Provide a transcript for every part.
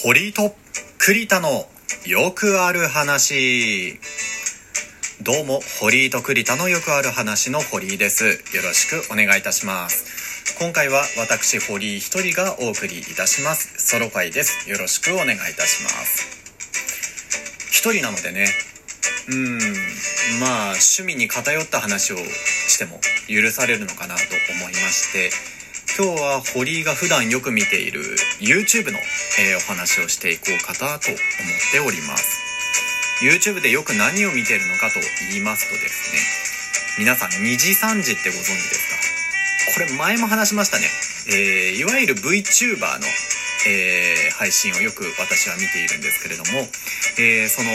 堀と栗田のよくある話。どうも堀井と栗田のよくある話の堀井です。よろしくお願いいたします。今回は私堀井一人がお送りいたします。ソロ会です。よろしくお願いいたします。一人なのでね。うんまあ趣味に偏った話をしても許されるのかなと思いまして。今日は堀井が普段よく見ている YouTube の、えーお話をしていこうかなと思っております。YouTube でよく何を見てるのかと言いますとですね皆さん2時3時ってご存知ですか？これ前も話しましたね、えーいわゆる VTuber の、えー配信をよく私は見ているんですけれども、えーその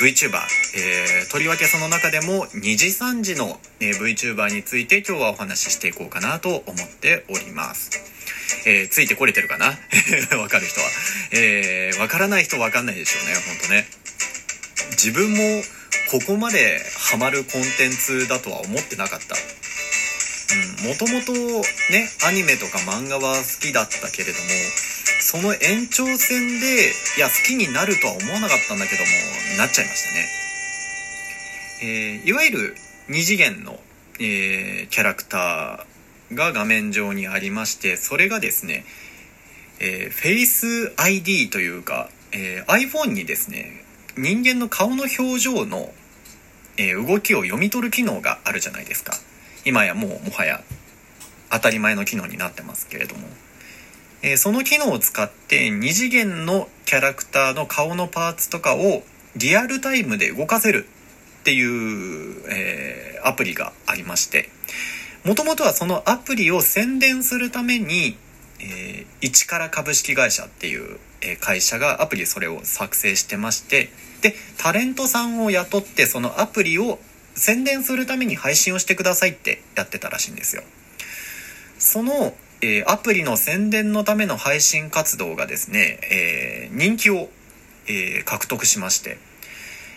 VTuber、えーとりわけその中でも2時3時の、え VTuber について今日はお話ししていこうかなと思っております。えついてこれてるかな？わかる人は。えーわからない人わかんないでしょうね、ほんとね。自分もここまでハマるコンテンツだとは思ってなかった。うん、もともとね、アニメとか漫画は好きだったけれども、その延長線で、いや、好きになるとは思わなかったんだけども、なっちゃいましたね。えーいわゆる二次元の、えーキャラクターが画面上にありまして、それがですね、えー、Face ID というか、えー iPhone にですね、人間の顔の表情の、えー動きを読み取る機能があるじゃないですか。今やもうもはや当たり前の機能になってますけれども。えその機能を使って二次元のキャラクターの顔のパーツとかをリアルタイムで動かせるっていう、えーアプリがありましてもともとはそのアプリを宣伝するために、えー、一から株式会社っていう、え会社がアプリそれを作成してましてでタレントさんを雇ってそのアプリを宣伝するために配信をしてくださいってやってたらしいんですよ。その、えーアプリの宣伝のための配信活動がですね、えー人気を、えー獲得しまして、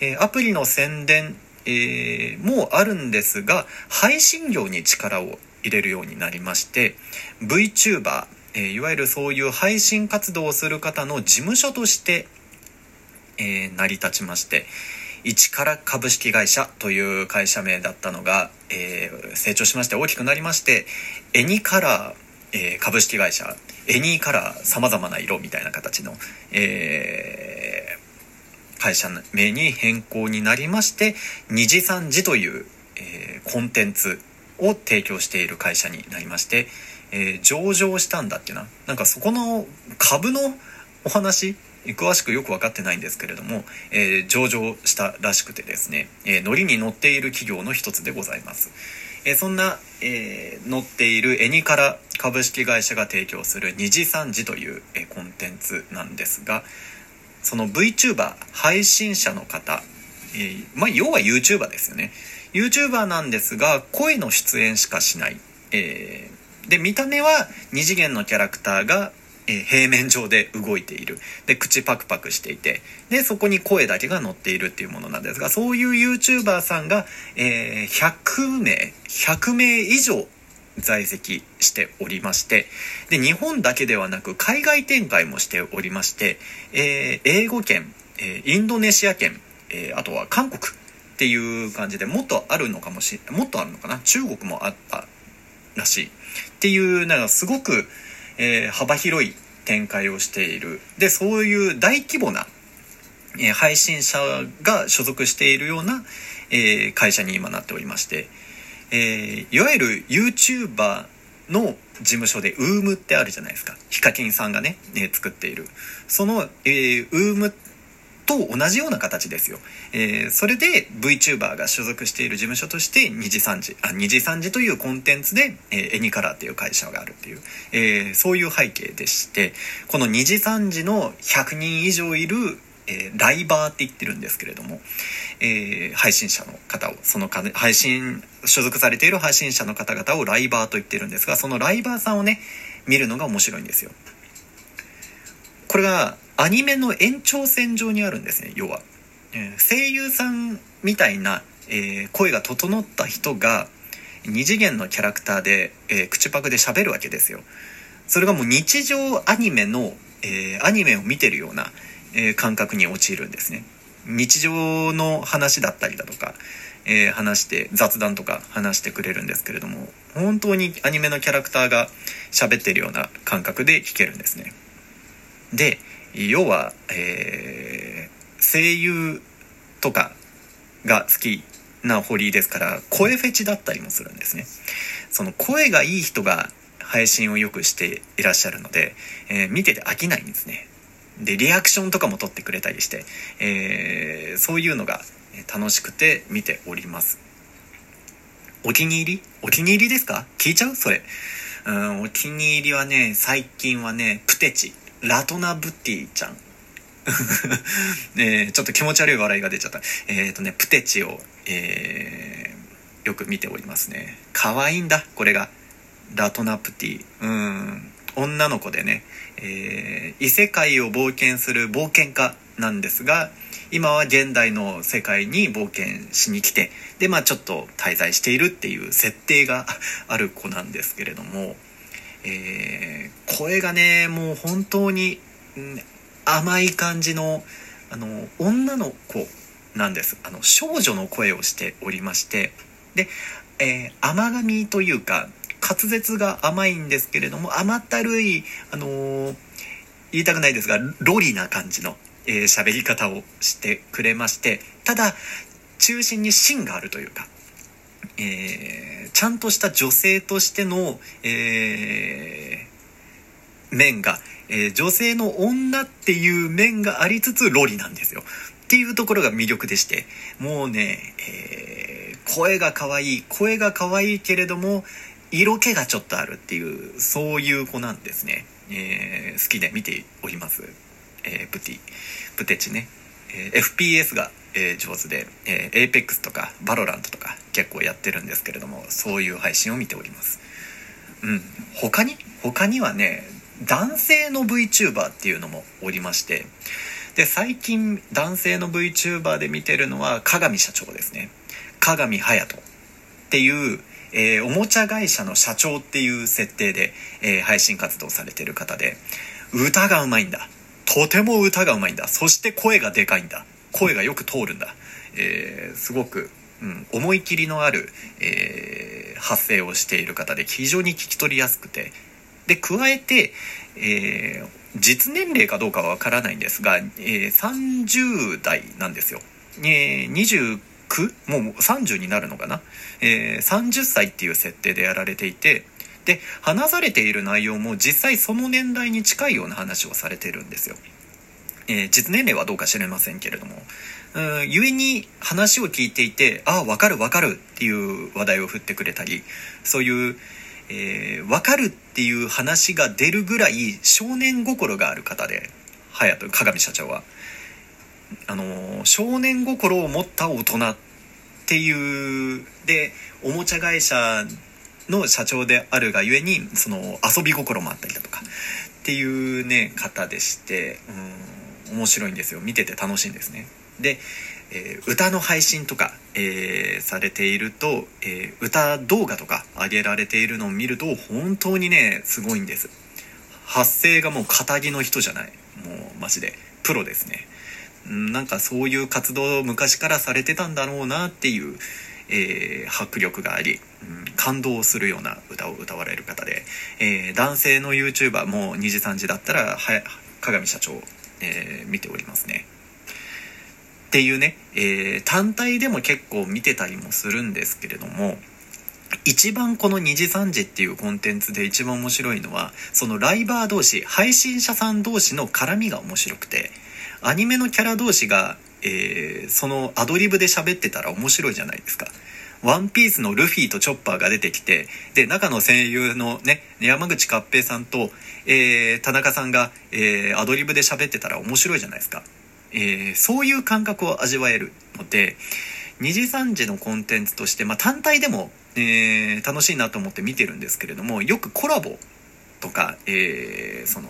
えアプリの宣伝、えもあるんですが配信業に力を入れるようになりまして VTuber、えいわゆるそういう配信活動をする方の事務所として、え成り立ちまして一から株式会社という会社名だったのが、え成長しまして大きくなりましてエニカラー、えー株式会社エニーカラーさまざまな色みたいな形の、えー会社名に変更になりまして二次三次という、えーコンテンツを提供している会社になりまして、え上場したんだっけななんかそこの株のお話詳しくよく分かってないんですけれども、えー上場したらしくてですね、えー乗りに乗っている企業の一つでございます。えそんな、えー乗っているエニカラ株式会社が提供する二次三次という、えコンテンツなんですがその VTuber 配信者の方、えーまあ要は YouTuber ですよね。YouTuber なんですが声の出演しかしない、えーで見た目は二次元のキャラクターが、え平面上で動いている。で口パクパクしていて。でそこに声だけが乗っているっていうものなんですがそういう YouTuber さんが、えー100名100名以上在籍しておりましてで日本だけではなく海外展開もしておりまして、えー英語圏、えーインドネシア圏、えあとは韓国っていう感じでもっとあるのかもしれもっとあるのかな？中国もあったらしい。っていうなんかすごく、えー幅広い展開をしている。でそういう大規模な、えー配信者が所属しているような、えー会社に今なっておりまして、えいわゆる YouTuber の事務所で UM ってあるじゃないですか。ヒカキンさんがね、え作っている。その、えー、UM と同じような形ですよ、えーそれで VTuber が所属している事務所として二次三次あ二次三次というコンテンツで、えーエニカラーっていう会社があるっていう、えーそういう背景でしてこの二次三次の100人以上いる、えーライバーって言ってるんですけれども、えー配信者の方をそのか配信所属されている配信者の方々をライバーと言ってるんですがそのライバーさんをね見るのが面白いんですよ。これがアニメの延長線上にあるんですね要は、えー声優さんみたいな、えー声が整った人が二次元のキャラクターで、えー口パクで喋るわけですよそれがもう日常アニメのえー、アニメを見てるような、えー、感覚に陥るんですね。日常の話だったりだとか、えー、話して雑談とか話してくれるんですけれども本当にアニメのキャラクターが喋ってるような感覚で聞けるんですね。で要は、えー、声優とかが好きな堀井ですから声フェチだったりもするんですね。その声がいい人が配信をよくしていらっしゃるので、えー、見てて飽きないんですね。で、リアクションとかも撮ってくれたりして、えー、そういうのが楽しくて見ております。お気に入り？お気に入りですか？聞いちゃう？それ。うん、お気に入りはね、最近はね、プテチ、ラトナブティちゃん。えー、ちょっと気持ち悪い笑いが出ちゃった。えっ、ー、とね、プテチを、えー、よく見ておりますね。可愛いんだ、これが。ラトナプティ。うん。女の子でね、えー、異世界を冒険する冒険家なんですが、今は現代の世界に冒険しに来て、で、まあちょっと滞在しているっていう設定がある子なんですけれども、えー、声がね、もう本当に、うん甘い感じの、あの、女の子なんです。あの、少女の声をしておりまして、で、えー、甘噛みというか、滑舌が甘いんですけれども、甘ったるい、あのー、言いたくないですが、ロリな感じの、えー、喋り方をしてくれまして、ただ、中心に芯があるというか、えー、ちゃんとした女性としての、えー、面が、えー、女性の女っていう面がありつつロリなんですよ。っていうところが魅力でして、もうね、えー、声が可愛い、声が可愛いけれども、色気がちょっとあるっていう、そういう子なんですね。えー、好きで見ております。えー、プティ、プテチね。えー、FPS が、えー、上手で、えー、APEX とか Valorant とか結構やってるんですけれども、そういう配信を見ております。うん。他に他にはね、男性の VTuber っていうのもおりまして、で、最近男性の VTuber で見てるのは、鏡社長ですね。鏡隼人っていう、えー、おもちゃ会社の社長っていう設定で、えー、配信活動されてる方で、歌がうまいんだ。とても歌がうまいんだ。そして声がでかいんだ。声がよく通るんだ。えー、すごく、うん、思い切りのある、えー、発声をしている方で非常に聞き取りやすくて、で、加えて、えー、実年齢かどうかはわからないんですが、えー、30代なんですよ。えー、29? もう30になるのかな、えー、30歳っていう設定でやられていて、で、話されている内容も実際その年代に近いような話をされてるんですよ。えー、実年齢はどうか知れませんけれども、うん、故に話を聞いていて、ああ、わかるわかるっていう話題を振ってくれたり、そういう、えー、わかるっていう話が出るぐらい少年心がある方で、隼人、鏡社長は。あの、少年心を持った大人っていう、で、おもちゃ会社の社長であるがゆえに、その遊び心もあったりだとか、っていうね、方でして、うん、面白いんですよ。見てて楽しいんですね。で、えー、歌の配信とか、えー、されていると、えー、歌動画とか上げられているのを見ると、本当にね、すごいんです。発声がもう肩着の人じゃない。もうマジで、プロですね。なんかそういう活動を昔からされてたんだろうなっていう、えー、迫力があり、うん、感動するような歌を歌われる方で、えー、男性の YouTuber も2時3時だったらは鏡社長、えー、見ておりますね。っていうね、えー、単体でも結構見てたりもするんですけれども、一番この2時3時っていうコンテンツで一番面白いのは、そのライバー同士、配信者さん同士の絡みが面白くて、アニメのキャラ同士がえー、そのアドリブで喋ってたら面白いじゃないですか。ワンピースのルフィとチョッパーが出てきて、で、中の声優のね、山口勝平さんと、えー、田中さんが、えー、アドリブで喋ってたら面白いじゃないですか。えー、そういう感覚を味わえるので、2時3時のコンテンツとして、まあ、単体でも、えー、楽しいなと思って見てるんですけれども、よくコラボとか、えー、その、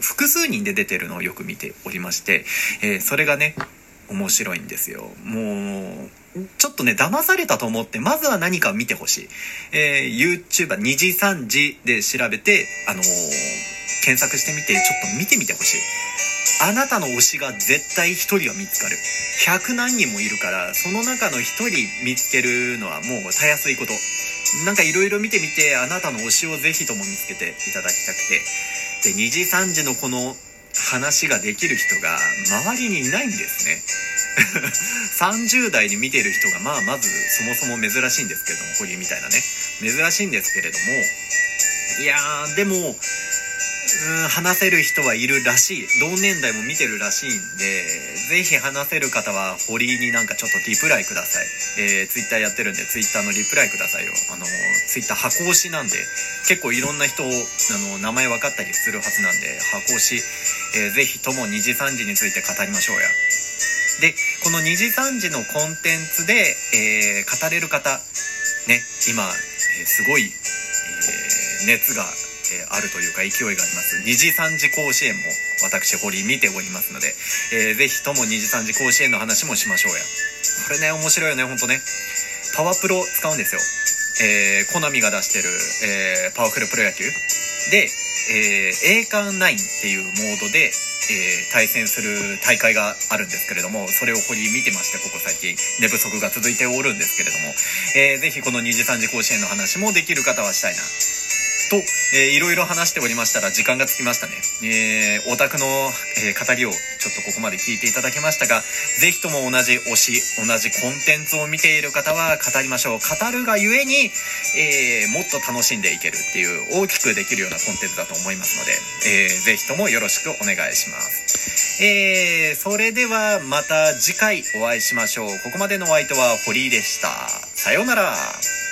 複数人で出てるのをよく見ておりまして、えー、それがね、面白いんですよ。もう、ちょっとね、騙されたと思って、まずは何か見てほしい。えー、YouTuber2 時3時で調べて、あのー、検索してみてちょっと見てみてほしい。あなたの推しが絶対1人は見つかる。100何人もいるからその中の1人見つけるのはもうたやすいこと。なんかいろいろ見てみてあなたの推しをぜひとも見つけていただきたくて。で2時3時のこの話ができる人が周りにいないんですね。30代に見てる人がまあまずそもそも珍しいんですけれども堀みたいなね。珍しいんですけれどもいやーでもうん話せる人はいるらしい。同年代も見てるらしいんでぜひ話せる方は堀になんかちょっとリプライください、えー、ツイッターやってるんでツイッターのリプライくださいよ。あのツイッター箱推しなんで結構いろんな人あの名前分かったりするはずなんで箱推し、えー、ぜひとも2時3時について語りましょうや。でこの2時3時のコンテンツで、えー、語れる方ね今、えー、すごい、えー、熱が、えあるというか勢いがあります。2時3時甲子園も私堀見ておりますので、えー、ぜひとも2時3時甲子園の話もしましょうや。これね面白いよねほんとね。パワプロ使うんですよ。えー、コナミが出してる、えー、パワフルプロ野球。で、えー、栄冠9っていうモードで、えー、対戦する大会があるんですけれども、それを掘り見てまして、ここ最近、寝不足が続いておるんですけれども、えー、ぜひこの2次3次甲子園の話もできる方はしたいな。と、えー、いろいろ話しておりましたら時間がつきましたね。えー、オタクの、えー、語りをちょっとここまで聞いていただけましたが、ぜひとも同じ推し、同じコンテンツを見ている方は語りましょう。語るがゆえに、えー、もっと楽しんでいけるっていう大きくできるようなコンテンツだと思いますので、えー、ぜひともよろしくお願いします。えー、それではまた次回お会いしましょう。ここまでのお相手は堀井でした。さようなら。